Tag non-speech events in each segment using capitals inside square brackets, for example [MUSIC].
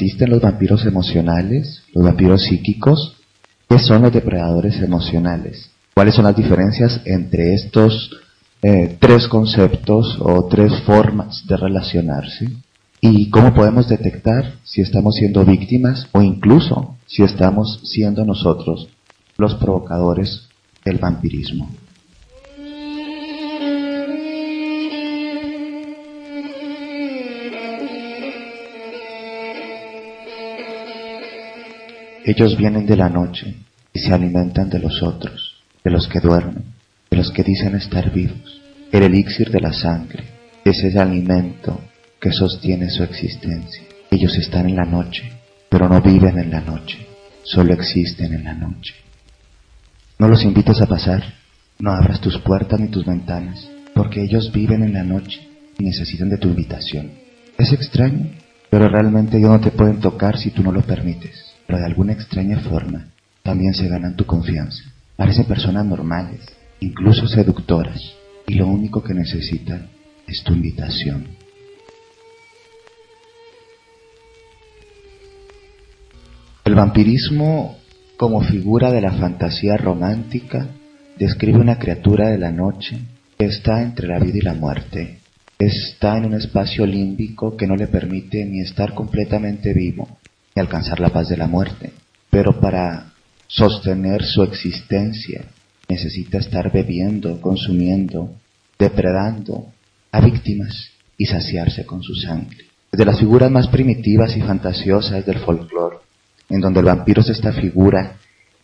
Existen los vampiros emocionales, los vampiros psíquicos, ¿Qué son los depredadores emocionales? ¿Cuáles son las diferencias entre estos eh, tres conceptos o tres formas de relacionarse? ¿Y cómo podemos detectar si estamos siendo víctimas o incluso si estamos siendo nosotros los provocadores del vampirismo? Ellos vienen de la noche y se alimentan de los otros, de los que duermen, de los que dicen estar vivos. El elixir de la sangre es ese alimento que sostiene su existencia. Ellos están en la noche, pero no viven en la noche, solo existen en la noche. No los invites a pasar, no abras tus puertas ni tus ventanas, porque ellos viven en la noche y necesitan de tu invitación. Es extraño, pero realmente ellos no te pueden tocar si tú no lo permites pero de alguna extraña forma también se ganan tu confianza. Parecen personas normales, incluso seductoras, y lo único que necesitan es tu invitación. El vampirismo como figura de la fantasía romántica describe una criatura de la noche que está entre la vida y la muerte. Está en un espacio límbico que no le permite ni estar completamente vivo, alcanzar la paz de la muerte. Pero para sostener su existencia necesita estar bebiendo, consumiendo, depredando a víctimas y saciarse con su sangre. De las figuras más primitivas y fantasiosas del folclore, en donde el vampiro es esta figura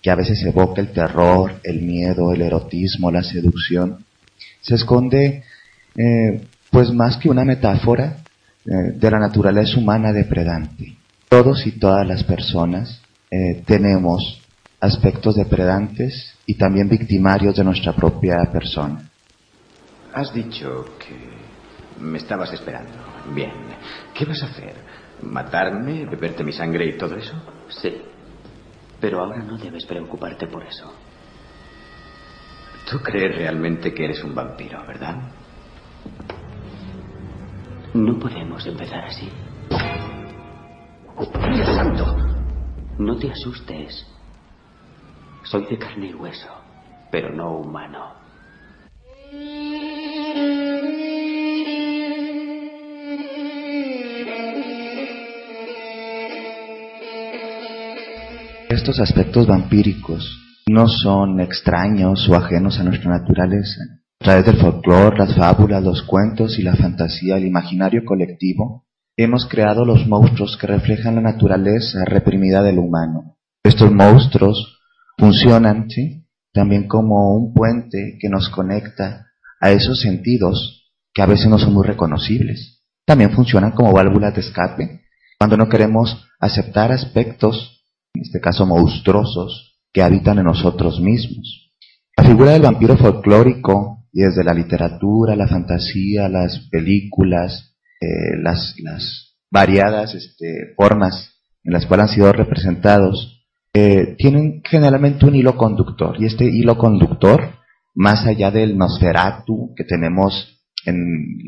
que a veces evoca el terror, el miedo, el erotismo, la seducción, se esconde eh, pues más que una metáfora eh, de la naturaleza humana depredante todos y todas las personas eh, tenemos aspectos depredantes y también victimarios de nuestra propia persona. Has dicho que me estabas esperando. Bien. ¿Qué vas a hacer? ¿Matarme? ¿Beberte mi sangre y todo eso? Sí. Pero ahora no debes preocuparte por eso. Tú crees realmente que eres un vampiro, ¿verdad? No podemos empezar así. ¡Dios santo! No te asustes. Soy de carne y hueso, pero no humano. Estos aspectos vampíricos no son extraños o ajenos a nuestra naturaleza. A través del folclore, las fábulas, los cuentos y la fantasía, el imaginario colectivo, hemos creado los monstruos que reflejan la naturaleza reprimida del humano. Estos monstruos funcionan también como un puente que nos conecta a esos sentidos que a veces no son muy reconocibles. También funcionan como válvulas de escape cuando no queremos aceptar aspectos, en este caso monstruosos, que habitan en nosotros mismos. La figura del vampiro folclórico, y desde la literatura, la fantasía, las películas, las, las, variadas este, formas en las cuales han sido representados, eh, tienen generalmente un hilo conductor. Y este hilo conductor, más allá del Nosferatu que tenemos en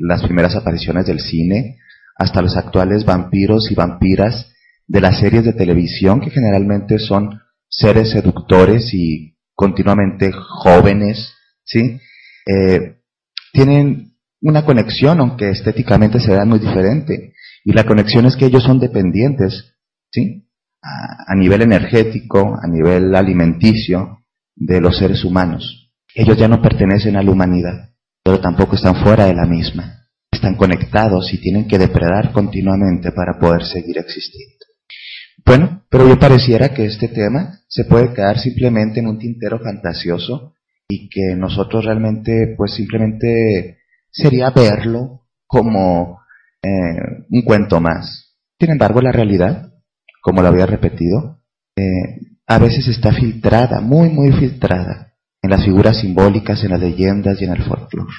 las primeras apariciones del cine, hasta los actuales vampiros y vampiras de las series de televisión, que generalmente son seres seductores y continuamente jóvenes, ¿sí? Eh, tienen una conexión, aunque estéticamente se vea muy diferente. Y la conexión es que ellos son dependientes, ¿sí? A, nivel energético, a nivel alimenticio de los seres humanos. Ellos ya no pertenecen a la humanidad, pero tampoco están fuera de la misma. Están conectados y tienen que depredar continuamente para poder seguir existiendo. Bueno, pero bien pareciera que este tema se puede quedar simplemente en un tintero fantasioso y que nosotros realmente, pues simplemente sería verlo como eh, un cuento más. Sin embargo, la realidad, como lo había repetido, eh, a veces está filtrada, muy, muy filtrada, en las figuras simbólicas, en las leyendas y en el folclore.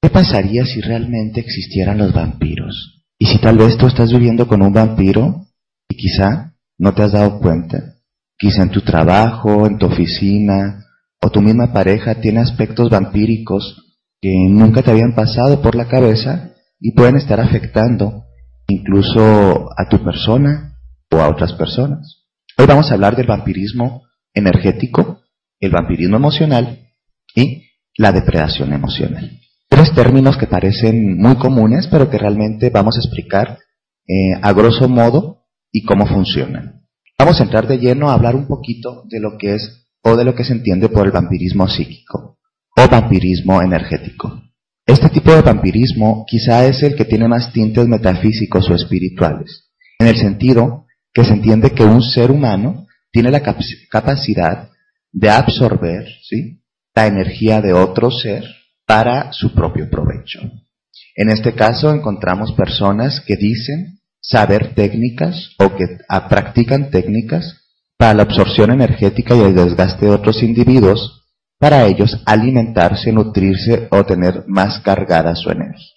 ¿Qué pasaría si realmente existieran los vampiros? Y si tal vez tú estás viviendo con un vampiro y quizá no te has dado cuenta, quizá en tu trabajo, en tu oficina o tu misma pareja tiene aspectos vampíricos que nunca te habían pasado por la cabeza y pueden estar afectando incluso a tu persona o a otras personas. Hoy vamos a hablar del vampirismo energético, el vampirismo emocional y la depredación emocional. Tres términos que parecen muy comunes, pero que realmente vamos a explicar eh, a grosso modo y cómo funcionan. Vamos a entrar de lleno a hablar un poquito de lo que es o de lo que se entiende por el vampirismo psíquico o vampirismo energético. Este tipo de vampirismo quizá es el que tiene más tintes metafísicos o espirituales, en el sentido que se entiende que un ser humano tiene la capacidad de absorber ¿sí? la energía de otro ser para su propio provecho. En este caso encontramos personas que dicen saber técnicas o que practican técnicas para la absorción energética y el desgaste de otros individuos para ellos alimentarse, nutrirse o tener más cargada su energía.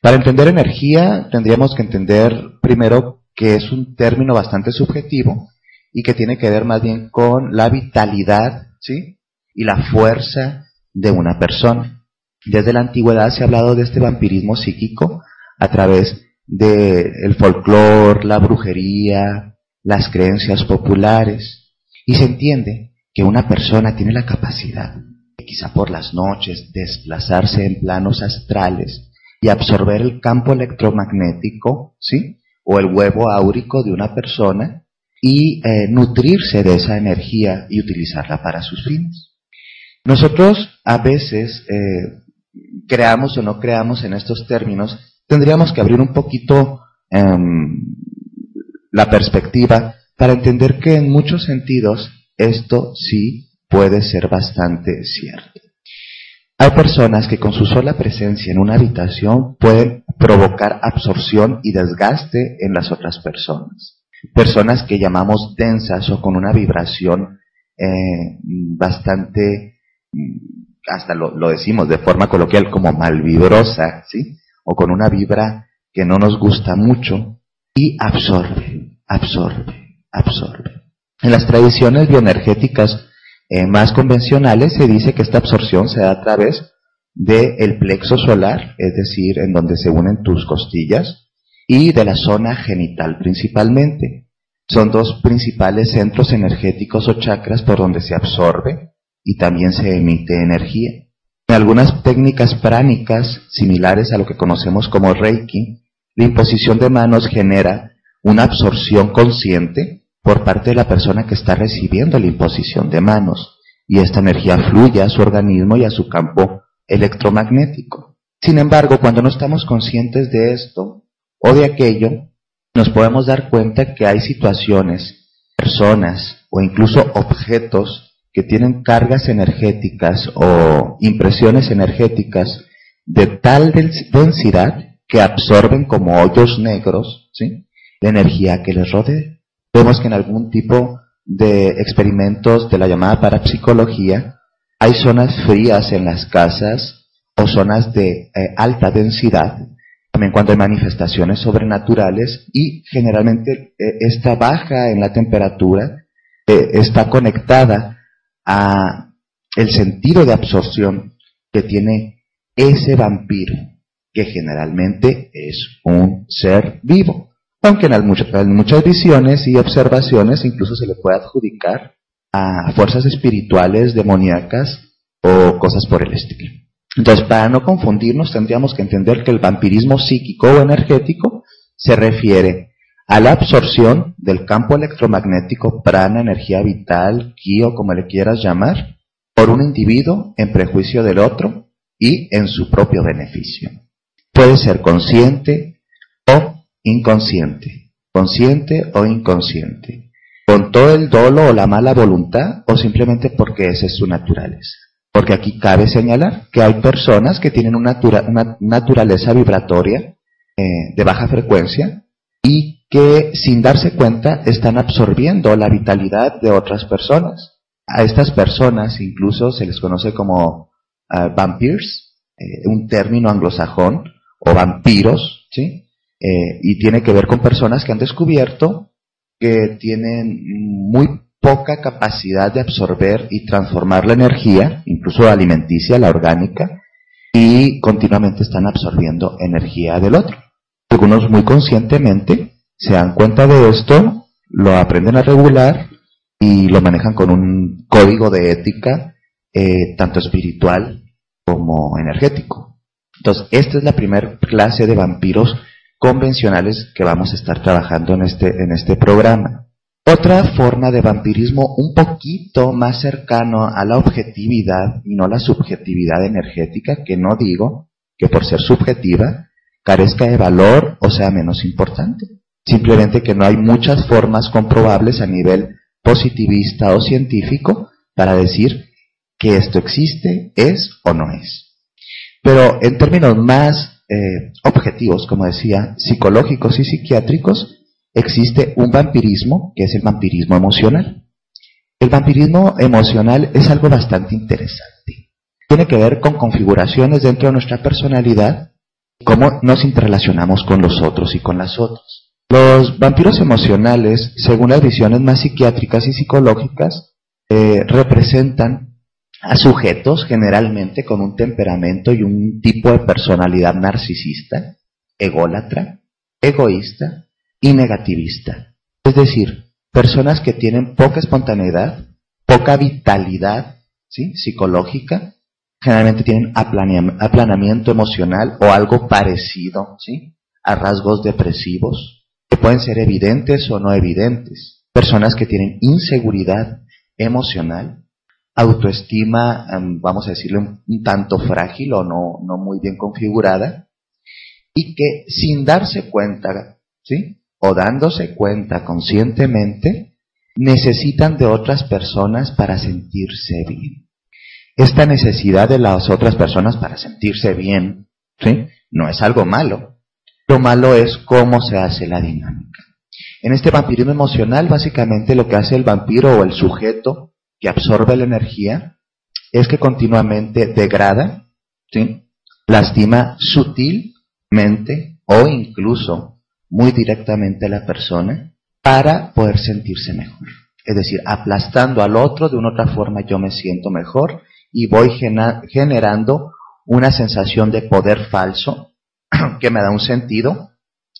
Para entender energía tendríamos que entender primero que es un término bastante subjetivo y que tiene que ver más bien con la vitalidad ¿sí? y la fuerza de una persona. Desde la antigüedad se ha hablado de este vampirismo psíquico a través del el folclore, la brujería, las creencias populares y se entiende que una persona tiene la capacidad, quizá por las noches, desplazarse en planos astrales y absorber el campo electromagnético, ¿sí? O el huevo áurico de una persona y eh, nutrirse de esa energía y utilizarla para sus fines. Nosotros a veces, eh, creamos o no creamos en estos términos, tendríamos que abrir un poquito em, la perspectiva para entender que en muchos sentidos esto sí puede ser bastante cierto. Hay personas que con su sola presencia en una habitación pueden provocar absorción y desgaste en las otras personas. Personas que llamamos densas o con una vibración eh, bastante, mm, hasta lo, lo, decimos de forma coloquial como malvibrosa, ¿sí? O con una vibra que no nos gusta mucho y absorbe, absorbe, absorbe. En las tradiciones bioenergéticas eh, más convencionales se dice que esta absorción se da a través del plexo solar, es decir, en donde se unen tus costillas, y de la zona genital principalmente. Son dos principales centros energéticos o chakras por donde se absorbe y también se emite energía. En algunas técnicas pránicas similares a lo que conocemos como Reiki, la imposición de manos genera una absorción consciente por parte de la persona que está recibiendo la imposición de manos y esta energía fluye a su organismo y a su campo electromagnético. Sin embargo, cuando no estamos conscientes de esto o de aquello, nos podemos dar cuenta que hay situaciones, personas o incluso objetos que tienen cargas energéticas o impresiones energéticas de tal densidad que absorben como hoyos negros ¿sí? la energía que les rodea. Vemos que en algún tipo de experimentos de la llamada parapsicología hay zonas frías en las casas o zonas de eh, alta densidad, también cuando hay manifestaciones sobrenaturales y generalmente eh, esta baja en la temperatura eh, está conectada a el sentido de absorción que tiene ese vampiro, que generalmente es un ser vivo aunque en, muchas visiones y observaciones incluso se le puede adjudicar a fuerzas espirituales, demoníacas o cosas por el estilo. Entonces, para no confundirnos, tendríamos que entender que el vampirismo psíquico o energético se refiere a la absorción del campo electromagnético, prana, energía vital, ki como le quieras llamar, por un individuo en prejuicio del otro y en su propio beneficio. Puede ser consciente o inconsciente. consciente o inconsciente, con todo el dolo o la mala voluntad o simplemente porque esa es su naturaleza. Porque aquí cabe señalar que hay personas que tienen una, naturaleza vibratoria eh, de baja frecuencia y que sin darse cuenta están absorbiendo la vitalidad de otras personas. A estas personas incluso se les conoce como uh, vampires, eh, un término anglosajón, o vampiros, ¿sí? Eh, y tiene que ver con personas que han descubierto que tienen muy poca capacidad de absorber y transformar la energía, incluso alimenticia, la orgánica, y continuamente están absorbiendo energía del otro. Algunos muy conscientemente se dan cuenta de esto, lo aprenden a regular y lo manejan con un código de ética eh, tanto espiritual como energético. Entonces, esta es la primera clase de vampiros convencionales que vamos a estar trabajando en este, en este programa. Otra forma de vampirismo un poquito más cercano a la objetividad y no la subjetividad energética, que no digo que por ser subjetiva carezca de valor o sea menos importante. Simplemente que no hay muchas formas comprobables a nivel positivista o científico para decir que esto existe, es o no es. Pero en términos más eh, objetivos, como decía, psicológicos y psiquiátricos, existe un vampirismo, que es el vampirismo emocional. El vampirismo emocional es algo bastante interesante. Tiene que ver con configuraciones dentro de nuestra personalidad, cómo nos interrelacionamos con los otros y con las otras. Los vampiros emocionales, según las visiones más psiquiátricas y psicológicas, eh, representan a sujetos generalmente con un temperamento y un tipo de personalidad narcisista, ególatra, egoísta, y negativista. Es decir, personas que tienen poca espontaneidad, poca vitalidad ¿sí? psicológica, generalmente tienen aplanamiento emocional o algo parecido ¿sí? a rasgos depresivos, que pueden ser evidentes o no evidentes. Personas que tienen inseguridad emocional, autoestima, em, vamos a decirle, un, tanto frágil o no, no muy bien configurada, y que sin darse cuenta, ¿sí? o dándose cuenta conscientemente, necesitan de otras personas para sentirse bien. Esta necesidad de las otras personas para sentirse bien, ¿sí? No es algo malo. Lo malo es cómo se hace la dinámica. En este vampirismo emocional, básicamente lo que hace el vampiro o el sujeto que absorbe la energía es que continuamente degrada, lastima sutilmente o incluso muy directamente a la persona para poder sentirse mejor. Es decir, aplastando al otro de una otra forma yo me siento mejor y voy generando una sensación de poder falso [CLEARS THROAT] que me da un sentido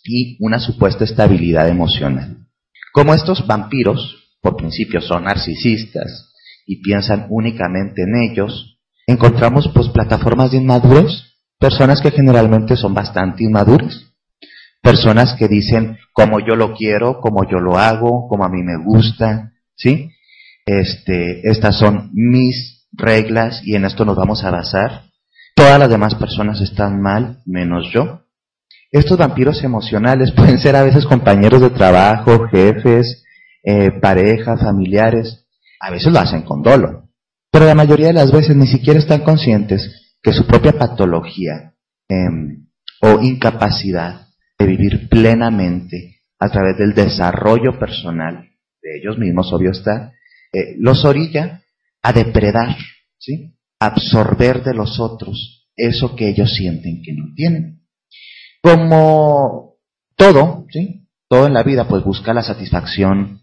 y una supuesta estabilidad emocional. Como estos vampiros, por principio, son narcisistas y piensan únicamente en ellos, encontramos pues plataformas de inmaduros, personas que generalmente son bastante inmaduras, personas que dicen como yo lo quiero, como yo lo hago, como a mí me gusta, ¿sí? Este, estas son mis reglas y en esto nos vamos a basar. Todas las demás personas están mal, menos yo. Estos vampiros emocionales [LAUGHS] pueden ser a veces compañeros de trabajo, jefes, eh, pareja, familiares. A veces lo hacen con dolo. Pero la mayoría de las veces ni siquiera están conscientes que su propia patología em, o incapacidad de vivir plenamente a través del desarrollo personal de ellos mismos, obvio está, eh, los orilla a depredar, ¿sí? absorber de los otros eso que ellos sienten que no tienen. Como todo, ¿sí? todo en la vida, pues busca la satisfacción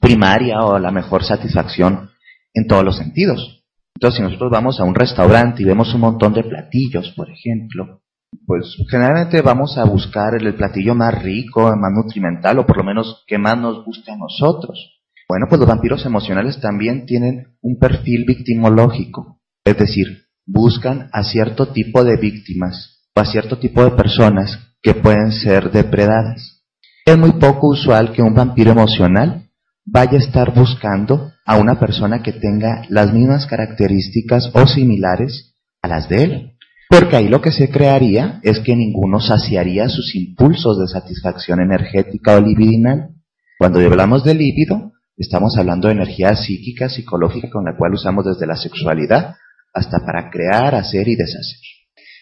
primaria o la mejor satisfacción en todos los sentidos. Entonces, si nosotros vamos a un restaurante y vemos un montón de platillos, por ejemplo, pues generalmente vamos a buscar el platillo más rico, más nutrimental o por lo menos que más nos guste a nosotros. Bueno, pues los vampiros emocionales también tienen un perfil victimológico, es decir, buscan a cierto tipo de víctimas o a cierto tipo de personas que pueden ser depredadas. Es muy poco usual que un vampiro emocional vaya a estar buscando a una persona que tenga las mismas características o similares a las de él. Porque ahí lo que se crearía es que ninguno saciaría sus impulsos de satisfacción energética o libidinal. Cuando hablamos de líbido, estamos hablando de energía psíquica, psicológica, con la cual usamos desde la sexualidad hasta para crear, hacer y deshacer.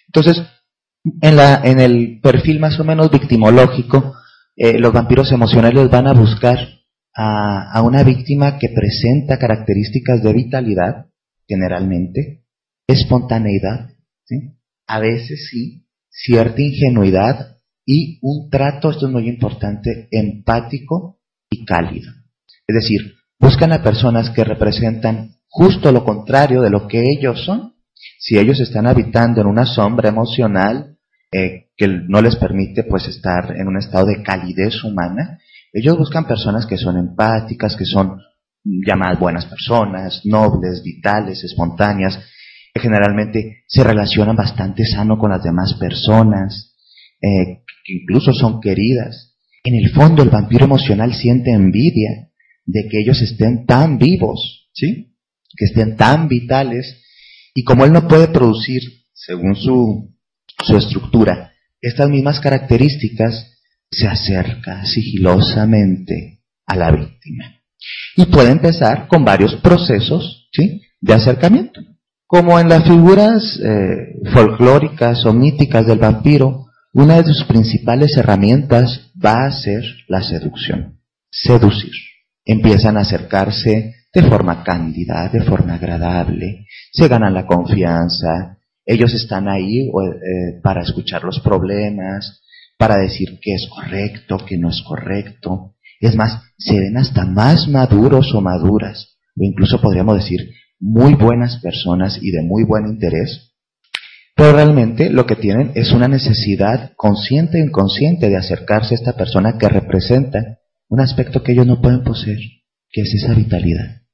Entonces, en, la, en el perfil más o menos victimológico, eh, los vampiros emocionales van a buscar a, una víctima que presenta características de vitalidad, generalmente, espontaneidad, a veces sí, cierta ingenuidad y un trato, esto es muy importante, empático y cálido. Es decir, buscan a personas que representan justo lo contrario de lo que ellos son. Si ellos están habitando en una sombra emocional eh, que no les permite pues estar en un estado de calidez humana, ellos buscan personas que son empáticas, que son llamadas buenas personas, nobles, vitales, espontáneas, que generalmente se relacionan bastante sano con las demás personas, eh, que incluso son queridas. En el fondo el vampiro emocional siente envidia de que ellos estén tan vivos, ¿sí? Que estén tan vitales y como él no puede producir, según su, su estructura, estas mismas características, se acerca sigilosamente a la víctima. Y puede empezar con varios procesos ¿sí? de acercamiento. Como en las figuras eh, folclóricas o míticas del vampiro, una de sus principales herramientas va a ser la seducción, seducir. Empiezan a acercarse de forma cándida, de forma agradable, se ganan la confianza, ellos están ahí eh, para escuchar los problemas, para decir qué es correcto, qué no es correcto. Es más, se ven hasta más maduros o maduras, o incluso podríamos decir muy buenas personas y de muy buen interés, pero realmente lo que tienen es una necesidad consciente e inconsciente de acercarse a esta persona que representa un aspecto que ellos no pueden poseer, que es esa vitalidad.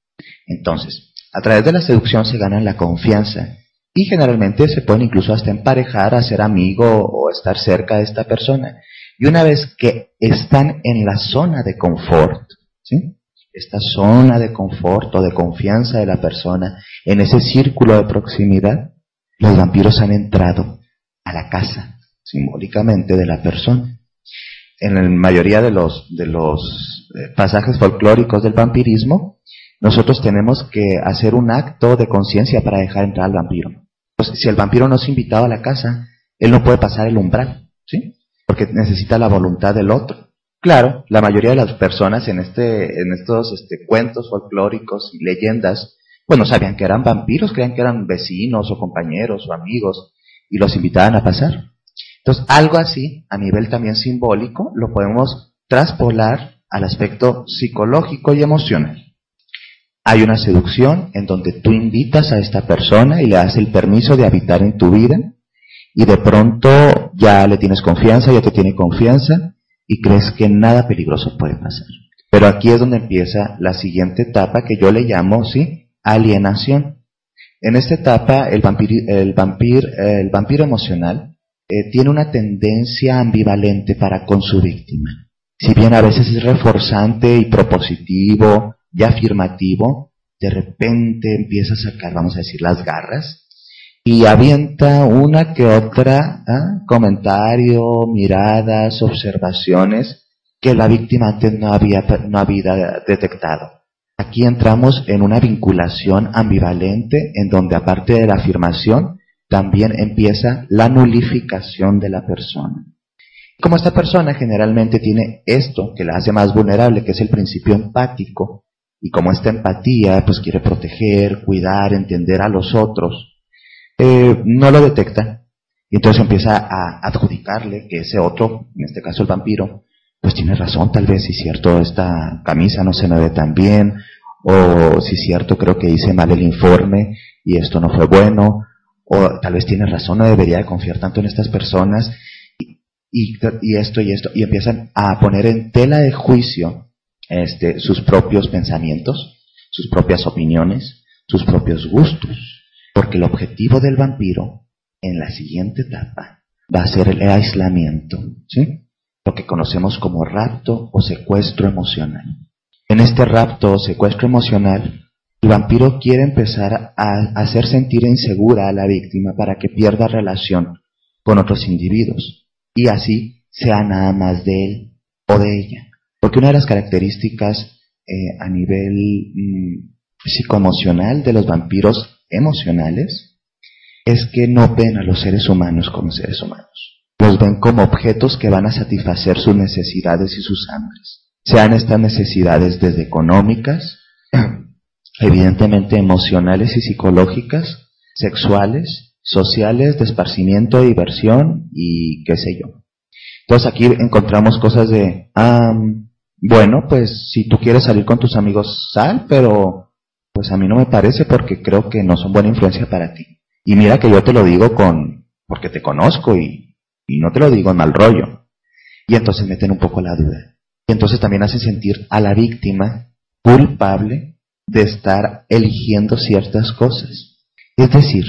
Entonces, a través de la seducción se ganan la confianza y generalmente se pueden incluso hasta emparejar, a ser amigo o estar cerca de esta persona. Y una vez que están en la zona de confort, ¿sí? esta zona de confort o de confianza de la persona, en ese círculo de proximidad, los vampiros han entrado a la casa, simbólicamente, de la persona. En la mayoría de los, de los eh, pasajes folclóricos del vampirismo, nosotros tenemos que hacer un acto de conciencia para dejar entrar al vampiro. Pues, si el vampiro no es invitado a la casa, él no puede pasar el umbral, ¿sí? Porque necesita la voluntad del otro. Claro, la mayoría de las personas en, este, en estos este, cuentos folclóricos y leyendas, pues no sabían que eran vampiros, creían que eran vecinos o compañeros o amigos y los invitaban a pasar. Entonces, algo así, a nivel también simbólico, lo podemos traspolar al aspecto psicológico y emocional. Hay una seducción en donde tú invitas a esta persona y le das el permiso de habitar en tu vida y de pronto ya le tienes confianza, ya te tiene confianza y crees que nada peligroso puede pasar. Pero aquí es donde empieza la siguiente etapa que yo le llamo, ¿sí? Alienación. En esta etapa, el vampiro, el el vampiro emocional eh, tiene una tendencia ambivalente para con su víctima. Si bien a veces es reforzante y propositivo y afirmativo, de repente empieza a sacar, vamos a decir, las garras y avienta una que otra ¿ah? comentario, miradas, observaciones que la víctima antes no había, no había detectado. Aquí entramos en una vinculación ambivalente en donde aparte de la afirmación, también empieza la nulificación de la persona. Como esta persona generalmente tiene esto que la hace más vulnerable, que es el principio empático, y como esta empatía pues quiere proteger, cuidar, entender a los otros, eh, no lo detecta. Y entonces empieza a adjudicarle que ese otro, en este caso el vampiro, pues tiene razón tal vez, si es cierto, esta camisa no se me ve tan bien, o si es cierto, creo que hice mal el informe y esto no fue bueno, o tal vez tiene razón, no debería de confiar tanto en estas personas, y, y, esto y esto, y empiezan a poner en tela de juicio este, sus propios pensamientos, sus propias opiniones, sus propios gustos. Porque el objetivo del vampiro en la siguiente etapa va a ser el aislamiento, ¿sí? Lo que conocemos como rapto o secuestro emocional. En este rapto o secuestro emocional, El vampiro quiere empezar a hacer sentir insegura a la víctima para que pierda relación con otros individuos y así sea nada más de él o de ella. Porque una de las características eh, a nivel mm, psicoemocional de los vampiros emocionales es que no ven a los seres humanos como seres humanos. Los ven como objetos que van a satisfacer sus necesidades y sus hambres. Sean estas necesidades desde económicas, [CLEARS THROAT] evidentemente emocionales y psicológicas, sexuales, sociales, de esparcimiento, diversión y qué sé yo. Entonces aquí encontramos cosas de, ah, bueno, pues si tú quieres salir con tus amigos, sal, pero pues a mí no me parece porque creo que no son buena influencia para ti. Y mira que yo te lo digo con, porque te conozco y, y no te lo digo en mal rollo. Y entonces meten un poco la duda. Y entonces también hacen sentir a la víctima culpable de estar eligiendo ciertas cosas. Es decir,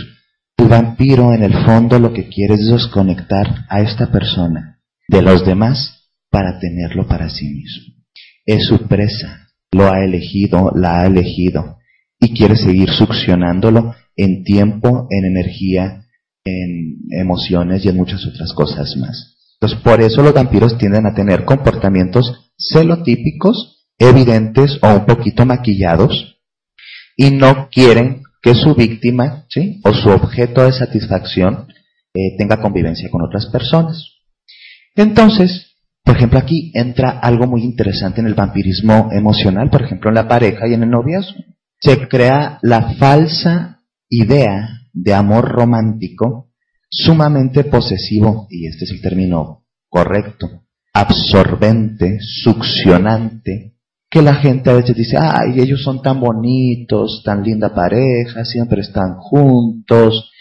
tu vampiro en el fondo lo que quiere es desconectar a esta persona de los demás para tenerlo para sí mismo. Es su presa, lo ha elegido, la ha elegido, y quiere seguir succionándolo en tiempo, en energía, en emociones y en muchas otras cosas más. Entonces, por eso los vampiros tienden a tener comportamientos celotípicos, evidentes o un poquito maquillados, y no quieren que su víctima, ¿sí? o su objeto de satisfacción, eh, tenga convivencia con otras personas. Entonces, por ejemplo, aquí entra algo muy interesante en el vampirismo emocional, por ejemplo, en la pareja y en el noviazgo. Se crea la falsa idea de amor romántico sumamente posesivo, y este es el término correcto, absorbente, succionante, que la gente a veces dice, ay, ellos son tan bonitos, tan linda pareja, siempre están juntos,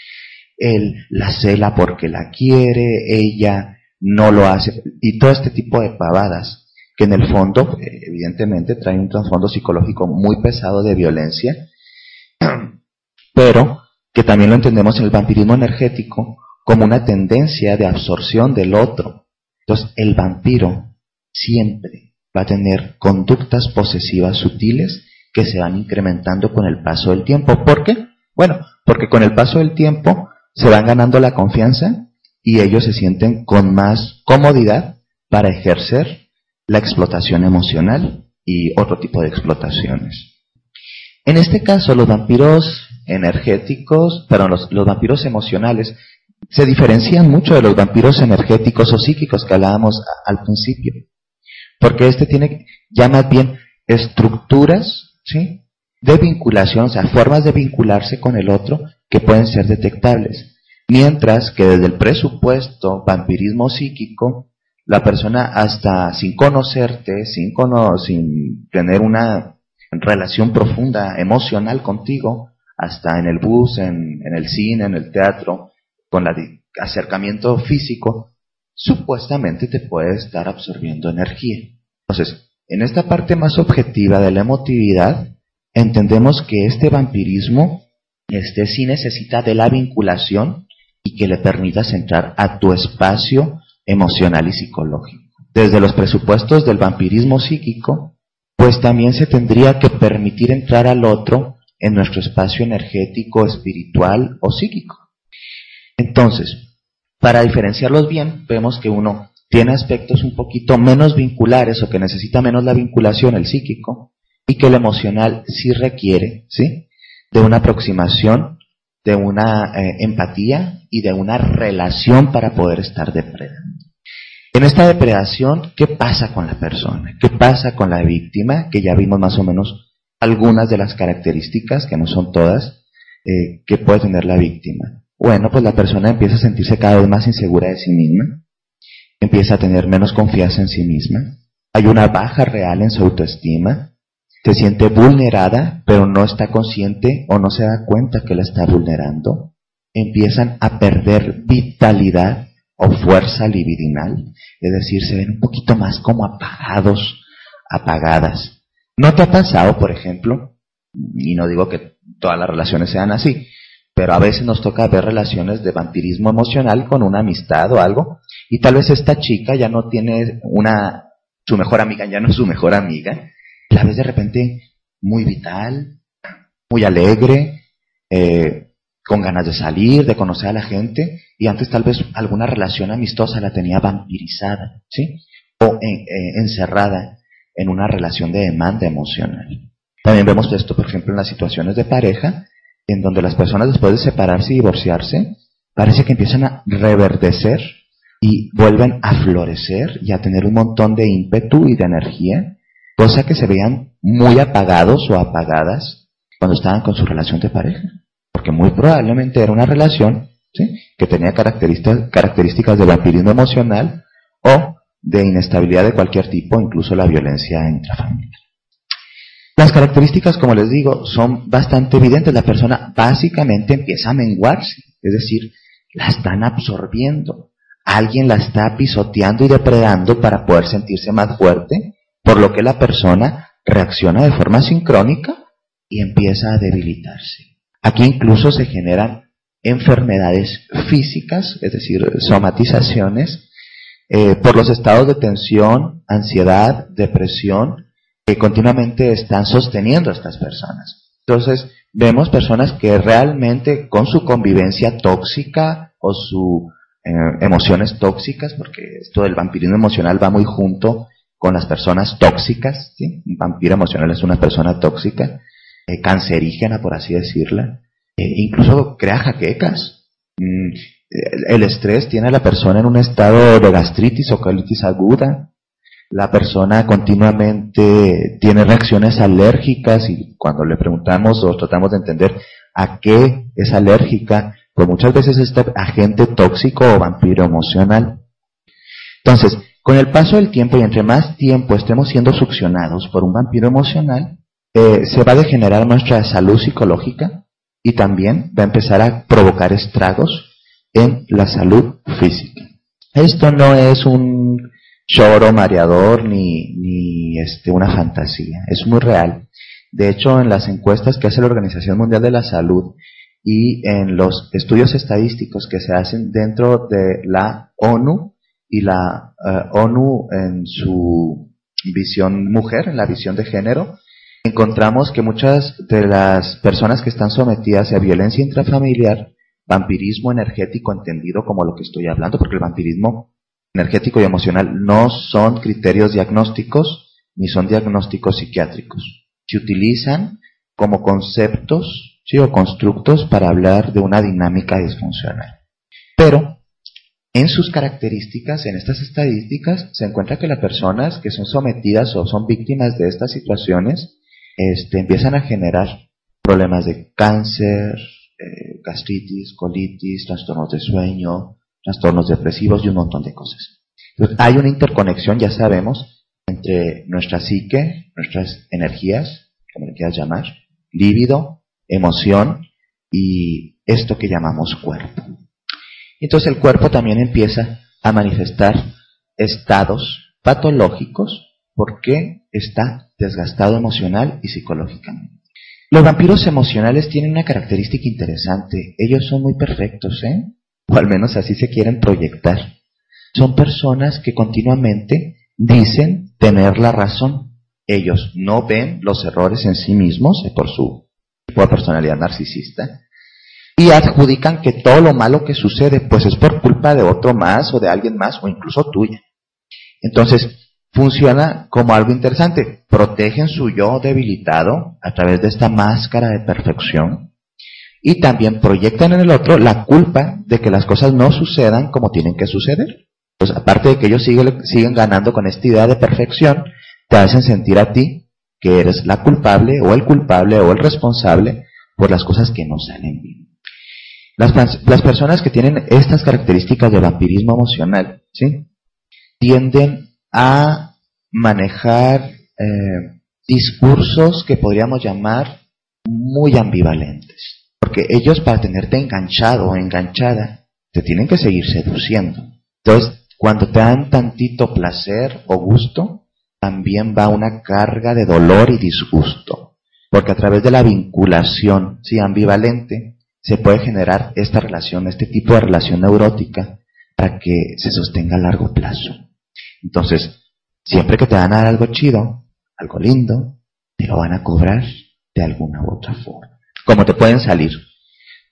él la cela porque la quiere, ella no lo hace, y todo este tipo de pavadas que en el fondo, eh, evidentemente, trae un trasfondo psicológico muy pesado de violencia, [CLEARS THROAT] pero que también lo entendemos en el vampirismo energético como una tendencia de absorción del otro. Entonces, el vampiro siempre va a tener conductas posesivas sutiles que se van incrementando con el paso del tiempo. ¿Por qué? Bueno, porque con el paso del tiempo se van ganando la confianza y ellos se sienten con más comodidad para ejercer la explotación emocional y otro tipo de explotaciones. En este caso, los vampiros energéticos, perdón, los, los vampiros emocionales, se diferencian mucho de los vampiros energéticos o psíquicos que hablábamos al principio. Porque este tiene ya más bien estructuras, ¿sí? De vinculación, o sea, formas de vincularse con el otro que pueden ser detectables. Mientras que desde el presupuesto vampirismo psíquico la persona hasta sin conocerte, sin, sin tener una relación profunda, emocional contigo, hasta en el bus, en, el cine, en el teatro, con el acercamiento físico, supuestamente te puede estar absorbiendo energía. Entonces, en esta parte más objetiva de la emotividad, entendemos que este vampirismo este, sí necesita de la vinculación y que le permitas entrar a tu espacio emocional y psicológico. Desde los presupuestos del vampirismo psíquico, pues también se tendría que permitir entrar al otro en nuestro espacio energético, espiritual o psíquico. Entonces, para diferenciarlos bien, vemos que uno tiene aspectos un poquito menos vinculares o que necesita menos la vinculación, el psíquico, y que el emocional sí requiere, ¿sí? De una aproximación, de una eh, empatía y de una relación para poder estar depredando. En esta depredación, ¿qué pasa con la persona? ¿Qué pasa con la víctima? Que ya vimos más o menos algunas de las características, que no son todas, eh, que puede tener la víctima. Bueno, pues la persona empieza a sentirse cada vez más insegura de sí misma, empieza a tener menos confianza en sí misma, hay una baja real en su autoestima, se siente vulnerada, pero no está consciente o no se da cuenta que la está vulnerando, empiezan a perder vitalidad o fuerza libidinal, es decir, se ven un poquito más como apagados, apagadas. ¿No te ha pasado, por ejemplo, y no digo que todas las relaciones sean así, pero a veces nos toca ver relaciones de vampirismo emocional con una amistad o algo, y tal vez esta chica ya no tiene una, su mejor amiga ya no es su mejor amiga, la ves de repente muy vital, muy alegre, eh, con ganas de salir, de conocer a la gente, y antes tal vez alguna relación amistosa la tenía vampirizada, ¿sí? O eh, encerrada en una relación de demanda emocional. También vemos esto, por ejemplo, en las situaciones de pareja, en donde las personas después de separarse y divorciarse, parece que empiezan a reverdecer y vuelven a florecer y a tener un montón de ímpetu y de energía, cosa que se veían muy apagados o apagadas cuando estaban con su relación de pareja. Porque muy probablemente era una relación que tenía características, características de vampirismo emocional o de inestabilidad de cualquier tipo, incluso la violencia intrafamiliar. Las características, como les digo, son bastante evidentes. La persona básicamente empieza a menguarse, es decir, la están absorbiendo. Alguien la está pisoteando y depredando para poder sentirse más fuerte, por lo que la persona reacciona de forma sincrónica y empieza a debilitarse. Aquí incluso se generan enfermedades físicas, es decir, somatizaciones, eh, por los estados de tensión, ansiedad, depresión, que continuamente están sosteniendo a estas personas. Entonces, vemos personas que realmente con su convivencia tóxica o sus eh, emociones tóxicas, porque esto del vampirismo emocional va muy junto con las personas tóxicas, ¿sí? Un vampiro emocional es una persona tóxica, eh, cancerígena, por así decirla, eh, incluso crea jaquecas. Mm, el estrés tiene a la persona en un estado de gastritis o colitis aguda. La persona continuamente tiene reacciones alérgicas y cuando le preguntamos o tratamos de entender a qué es alérgica, pues muchas veces es este agente tóxico o vampiro emocional. Entonces, con el paso del tiempo y entre más tiempo estemos siendo succionados por un vampiro emocional, eh, se va a degenerar nuestra salud psicológica y también va a empezar a provocar estragos en la salud física. Esto no es un choro mareador ni, ni este, una fantasía, es muy real. De hecho, en las encuestas que hace la Organización Mundial de la Salud y en los estudios estadísticos que se hacen dentro de la ONU y la eh, ONU en su visión mujer, en la visión de género, encontramos que muchas de las personas que están sometidas a violencia intrafamiliar, vampirismo energético entendido como lo que estoy hablando, porque el vampirismo energético y emocional no son criterios diagnósticos ni son diagnósticos psiquiátricos. Se utilizan como conceptos ¿sí? o constructos para hablar de una dinámica disfuncional. Pero en sus características, en estas estadísticas, se encuentra que las personas que son sometidas o son víctimas de estas situaciones este, empiezan a generar problemas de cáncer, eh, gastritis, colitis, trastornos de sueño, trastornos depresivos y un montón de cosas. hay una interconexión, ya sabemos, entre nuestra psique, nuestras energías, como le quieras llamar, líbido, emoción y esto que llamamos cuerpo. Entonces el cuerpo también empieza a manifestar estados patológicos porque está desgastado emocional y psicológicamente. Los vampiros emocionales tienen una característica interesante. Ellos son muy perfectos, ¿eh? O al menos así se quieren proyectar. Son personas que continuamente dicen tener la razón. Ellos no ven los errores en sí mismos eh, por su tipo de personalidad narcisista y adjudican que todo lo malo que sucede pues es por culpa de otro más o de alguien más o incluso tuya. Entonces, funciona como algo interesante. Protegen su yo debilitado a través de esta máscara de perfección y también proyectan en el otro la culpa de que las cosas no sucedan como tienen que suceder. Pues aparte de que ellos siguen, siguen ganando con esta idea de perfección, te hacen sentir a ti que eres la culpable o el culpable o el responsable por las cosas que no salen bien. Las, las personas que tienen estas características de vampirismo emocional, ¿sí? Tienden a manejar eh, discursos que podríamos llamar muy ambivalentes. Porque ellos para tenerte enganchado o enganchada, te tienen que seguir seduciendo. Entonces, cuando te dan tantito placer o gusto, también va una carga de dolor y disgusto. Porque a través de la vinculación, sí, ambivalente, se puede generar esta relación, este tipo de relación neurótica, para que se sostenga a largo plazo. Entonces, Siempre que te van a dar algo chido, algo lindo, te lo van a cobrar de alguna u otra forma. como te pueden salir.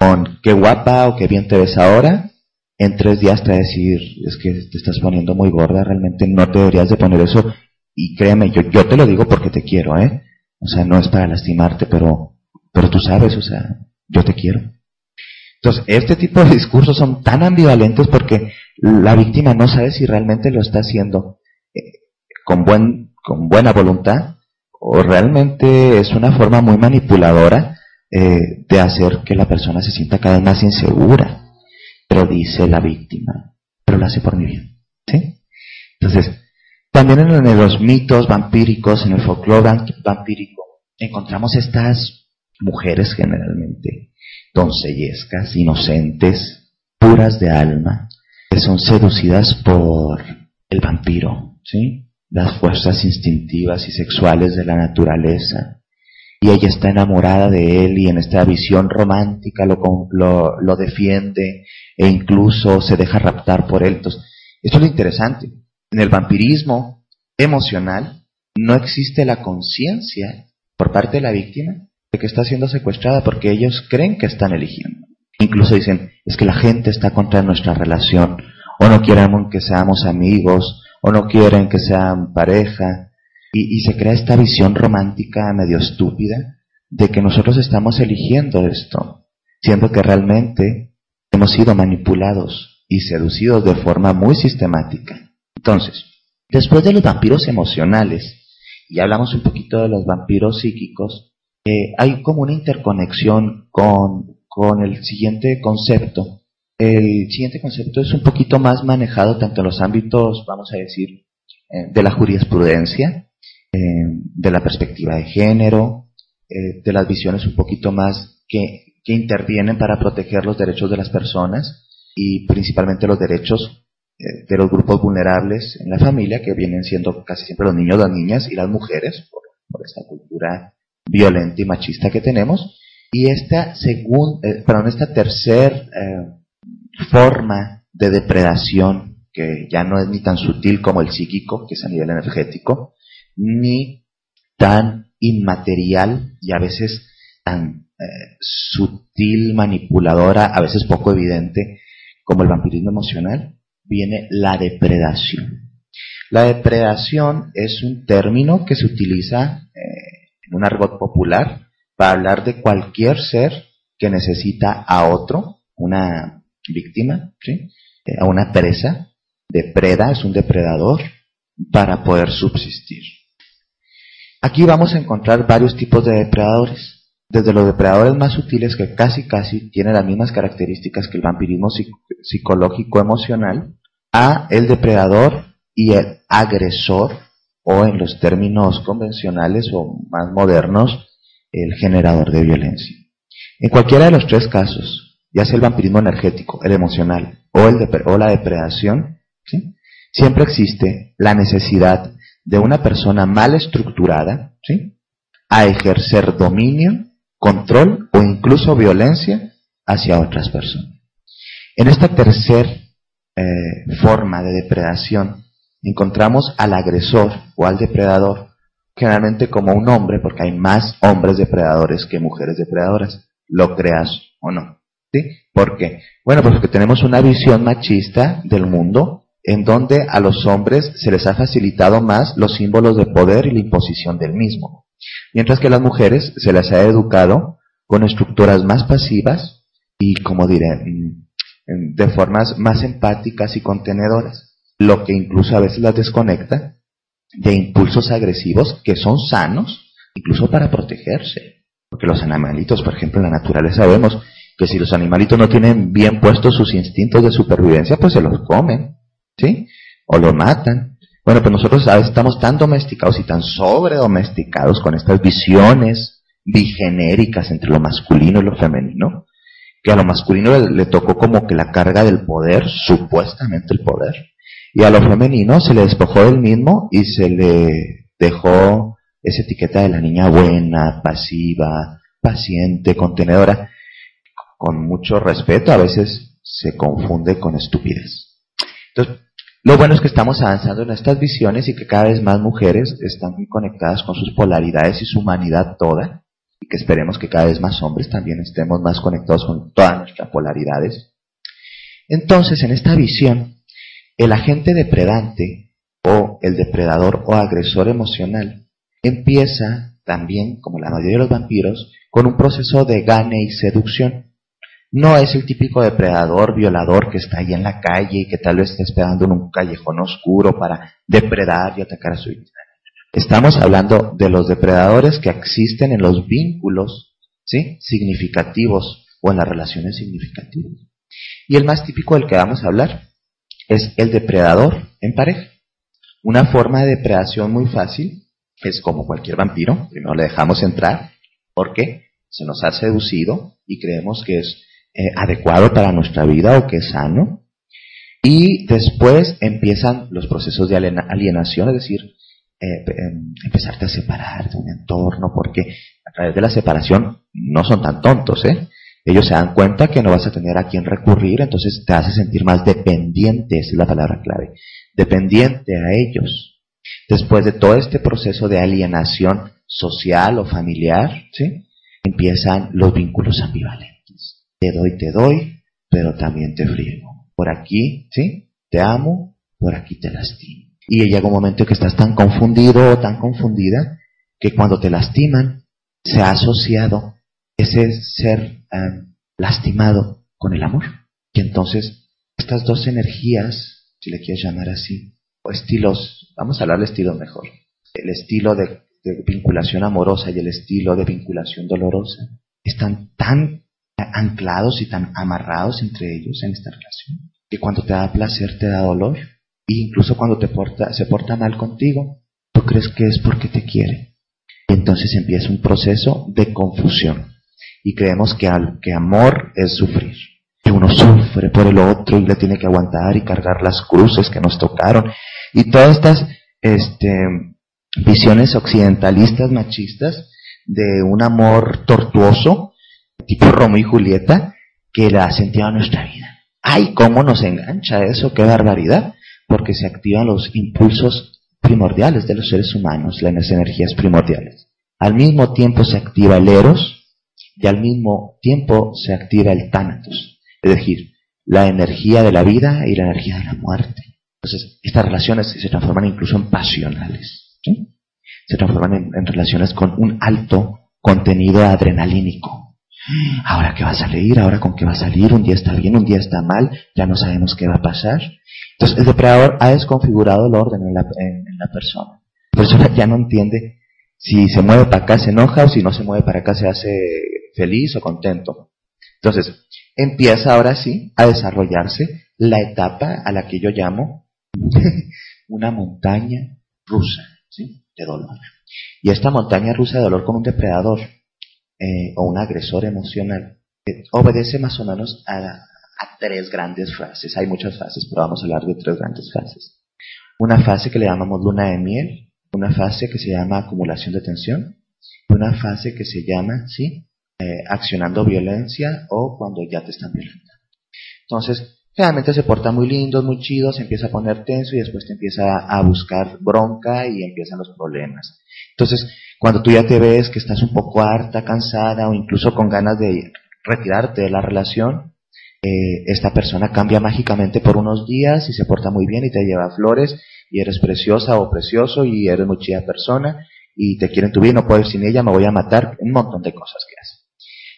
Con qué guapa o qué bien te ves ahora, en tres días te va a decir, es que te estás poniendo muy gorda, realmente no te deberías de poner eso. Y créeme, yo, yo te lo digo porque te quiero, ¿eh? O sea, no es para lastimarte, pero, pero tú sabes, o sea, yo te quiero. Entonces, este tipo de discursos son tan ambivalentes porque la víctima no sabe si realmente lo está haciendo eh, con, buen, con buena voluntad o realmente es una forma muy manipuladora eh, de hacer que la persona se sienta cada vez más insegura. Pero dice la víctima, pero lo hace por mi bien. Entonces, también en los mitos vampíricos, en el folclore vampírico, encontramos estas mujeres generalmente doncellescas, inocentes, puras de alma, que son seducidas por el vampiro, ¿sí? Las fuerzas instintivas y sexuales de la naturaleza. Y ella está enamorada de él y en esta visión romántica lo, lo, defiende e incluso se deja raptar por él. Esto es lo interesante. En el vampirismo emocional no existe la conciencia por parte de la víctima de que está siendo secuestrada porque ellos creen que están eligiendo. Incluso dicen, es que la gente está contra nuestra relación, o no quieren que seamos amigos, o no quieren que sean pareja, y, y se crea esta visión romántica medio estúpida de que nosotros estamos eligiendo esto, siendo que realmente hemos sido manipulados y seducidos de forma muy sistemática. Entonces, después de los vampiros emocionales, y hablamos un poquito de los vampiros psíquicos, eh, hay como una interconexión con, el siguiente concepto. El siguiente concepto es un poquito más manejado tanto en los ámbitos, vamos a decir, eh, de la jurisprudencia, eh, de la perspectiva de género, de las visiones un poquito más que, intervienen para proteger los derechos de las personas y principalmente los derechos de los grupos vulnerables en la familia, que vienen siendo casi siempre los niños, las niñas y las mujeres, por esta cultura violenta y machista que tenemos. Y esta, según, eh, perdón, esta tercer eh, forma de depredación, que ya no es ni tan sutil como el psíquico, que es a nivel energético, ni tan inmaterial y a veces tan eh, sutil, manipuladora, a veces poco evidente como el vampirismo emocional, viene la depredación. La depredación es un término que se utiliza un argot popular para hablar de cualquier ser que necesita a otro, una víctima. Eh, a una presa, depreda, es un depredador, para poder subsistir. Aquí vamos a encontrar varios tipos de depredadores, desde los depredadores más sutiles que casi casi tienen las mismas características que el vampirismo psicológico emocional, a el depredador y el agresor o en los términos convencionales o más modernos, el generador de violencia. En cualquiera de los tres casos, ya sea el vampirismo energético, el emocional o, la depredación, siempre existe la necesidad de una persona mal estructurada a ejercer dominio, control o incluso violencia hacia otras personas. En esta tercera eh, forma de depredación encontramos al agresor o al depredador generalmente como un hombre, porque hay más hombres depredadores que mujeres depredadoras, lo creas o no. ¿Sí? ¿Por qué? Bueno, pues porque tenemos una visión machista del mundo en donde a los hombres se les ha facilitado más los símbolos de poder y la imposición del mismo. Mientras que a las mujeres se les ha educado con estructuras más pasivas y, como diré, de formas más empáticas y contenedoras lo que incluso a veces las desconecta de impulsos agresivos que son sanos, incluso para protegerse. Porque los animalitos, por ejemplo, en la naturaleza vemos que si los animalitos no tienen bien puestos sus instintos de supervivencia, pues se los comen, ¿sí? O los matan. Bueno, pues nosotros a veces estamos tan domesticados y tan sobredomesticados con estas visiones bigenéricas entre lo masculino y lo femenino, que a lo masculino le tocó como que la carga del poder, supuestamente el poder, y a lo femenino se le despojó del mismo y se le dejó esa etiqueta de la niña buena, pasiva, paciente, contenedora. Con mucho respeto, a veces se confunde con estupidez. Entonces, lo bueno es que estamos avanzando en estas visiones y que cada vez más mujeres están muy conectadas con sus polaridades y su humanidad toda y que esperemos que cada vez más hombres también estemos más conectados con todas nuestras polaridades. Entonces, en esta visión, el agente depredante o el depredador o agresor emocional empieza también, como la mayoría de los vampiros, con un proceso de gane y seducción. No es el típico depredador, violador que está ahí en la calle y que tal vez está esperando en un callejón oscuro para depredar y atacar a su víctima. Estamos hablando de los depredadores que existen en los vínculos ¿sí? significativos o en las relaciones significativas. Y el más típico del que vamos a hablar es el depredador en pareja. Una forma de depredación muy fácil es como cualquier vampiro, primero le dejamos entrar porque se nos ha seducido y creemos que es eh, adecuado para nuestra vida o que es sano. Y después empiezan los procesos de alienación, es decir, eh, em, empezarte a separar de un entorno, porque a través de la separación no son tan tontos, ¿eh? Ellos se dan cuenta que no vas a tener a quién recurrir, entonces te hace sentir más dependiente, es la palabra clave, dependiente a ellos. Después de todo este proceso de alienación social o familiar, ¿sí? empiezan los vínculos ambivalentes te doy, te doy, pero también te friego. Por aquí, ¿sí? Te amo, por aquí te lastimo. Y llega un momento que estás tan confundido o tan confundida que cuando te lastiman se ha asociado ese ser eh, lastimado con el amor. Y entonces estas dos energías, si le quieres llamar así, o estilos, vamos a hablar de estilo mejor, el estilo de vinculación amorosa y el estilo de vinculación dolorosa, están tan anclados y tan amarrados entre ellos en esta relación, que cuando te da placer te da dolor, e incluso cuando te porta, se porta mal contigo, tú crees que es porque te quiere. Y entonces empieza un proceso de confusión. Y creemos que, al, que amor es sufrir. Que uno sufre por el otro y le tiene que aguantar y cargar las cruces que nos tocaron. Y todas estas este, visiones occidentalistas machistas de un amor tortuoso tipo Romeo y Julieta, que la en nuestra vida. ¡Ay, cómo nos engancha eso! ¡Qué barbaridad! Porque se activan los impulsos primordiales de los seres humanos, las energías primordiales. Al mismo tiempo se activa el Eros y al mismo tiempo se activa el Thanatos, es decir, la energía de la vida y la energía de la muerte. Entonces, estas relaciones se transforman incluso en pasionales. Se transforman en relaciones con un alto contenido adrenalínico. Ahora qué va a salir, ahora con qué va a salir, un día está bien, un día está mal, ya no sabemos qué va a pasar. Entonces el depredador ha desconfigurado el orden en la, persona. La persona ya no entiende si se mueve para acá se enoja o si no se mueve para acá se hace feliz o contento. Entonces empieza ahora sí a desarrollarse la etapa a la que yo llamo [LAUGHS] una montaña rusa de dolor. Y esta montaña rusa de dolor con un depredador eh, o un agresor emocional, obedece más o menos a, tres grandes fases. Hay muchas fases, pero vamos a hablar de tres grandes fases. Una fase que le llamamos luna de miel, una fase que se llama acumulación de tensión, y una fase que se llama, ¿sí? Eh, accionando violencia o cuando ya te están violentando. Entonces, generalmente se porta muy lindo, muy chido, se empieza a poner tenso y después te empieza a buscar bronca y empiezan los problemas. Entonces, cuando tú ya te ves que estás un poco harta, cansada o incluso con ganas de retirarte de la relación, eh, esta persona cambia mágicamente por unos días y se porta muy bien y te lleva flores y eres preciosa o precioso y eres muy chida persona y te quieren tu vida, no puedo ir sin ella, me voy a matar, un montón de cosas que hace.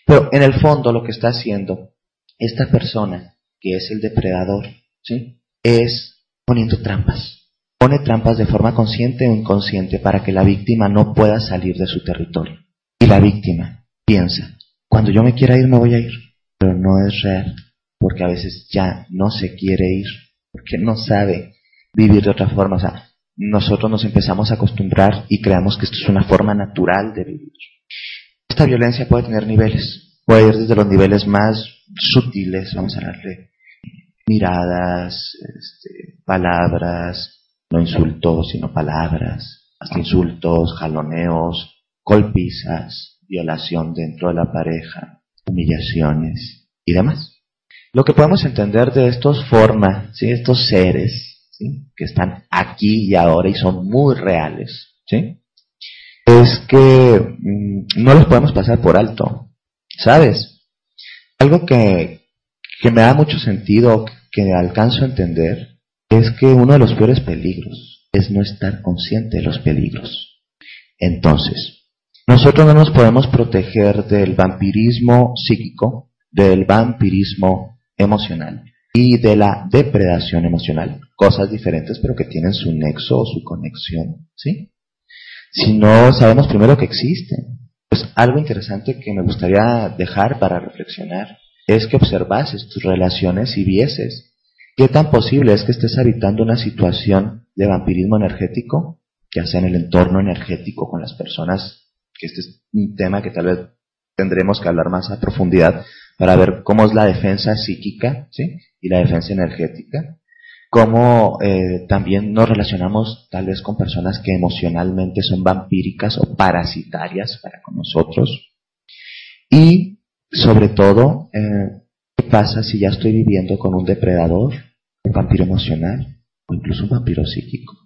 Pero en el fondo lo que está haciendo esta persona, que es el depredador, ¿sí? es poniendo trampas pone trampas de forma consciente o inconsciente para que la víctima no pueda salir de su territorio. Y la víctima piensa, cuando yo me quiera ir me voy a ir, pero no es real, porque a veces ya no se quiere ir, porque no sabe vivir de otra forma. O sea, nosotros nos empezamos a acostumbrar y creamos que esto es una forma natural de vivir. Esta violencia puede tener niveles, puede ir desde los niveles más sutiles, vamos a hablarle miradas, este, palabras, no insultos, sino palabras, hasta insultos, jaloneos, golpizas, violación dentro de la pareja, humillaciones y demás. Lo que podemos entender de estos formas, ¿sí? estos seres que están aquí y ahora y son muy reales, ¿sí? es que mm, no los podemos pasar por alto, ¿sabes? Algo que, que me da mucho sentido, que alcanzo a entender, es que uno de los peores peligros es no estar consciente de los peligros. Entonces, nosotros no nos podemos proteger del vampirismo psíquico, del vampirismo emocional y de la depredación emocional. Cosas diferentes pero que tienen su nexo o su conexión, ¿sí? Si no sabemos primero que existen. Pues algo interesante que me gustaría dejar para reflexionar es que observases tus relaciones y vieses qué tan posible es que estés habitando una situación de vampirismo energético, ya sea en el entorno energético con las personas que este es un tema que tal vez tendremos que hablar más a profundidad para ver cómo es la defensa psíquica ¿sí? y la defensa energética, cómo eh, también nos relacionamos tal vez con personas que emocionalmente son vampíricas o parasitarias para con nosotros, y sobre todo, eh, ¿qué pasa si ya estoy viviendo con un depredador, un vampiro emocional o incluso un vampiro psíquico?